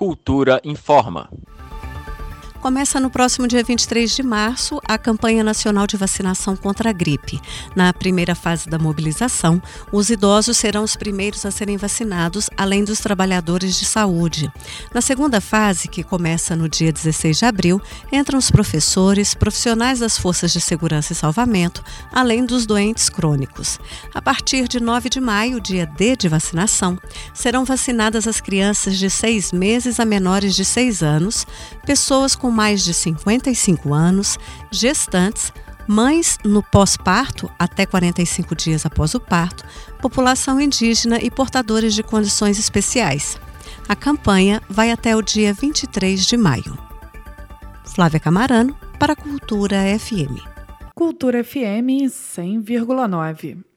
Cultura Informa. Começa no próximo dia 23 de março a campanha nacional de vacinação contra a gripe. Na primeira fase da mobilização, os idosos serão os primeiros a serem vacinados, além dos trabalhadores de saúde. Na segunda fase, que começa no dia 16 de abril, entram os professores, profissionais das forças de segurança e salvamento, além dos doentes crônicos. A partir de 9 de maio, dia D de vacinação, serão vacinadas as crianças de 6 meses a menores de 6 anos, pessoas com com mais de 55 anos, gestantes, mães no pós-parto até 45 dias após o parto, população indígena e portadores de condições especiais. A campanha vai até o dia 23 de maio. Flávia Camarano, para a Cultura FM. Cultura FM 100,9.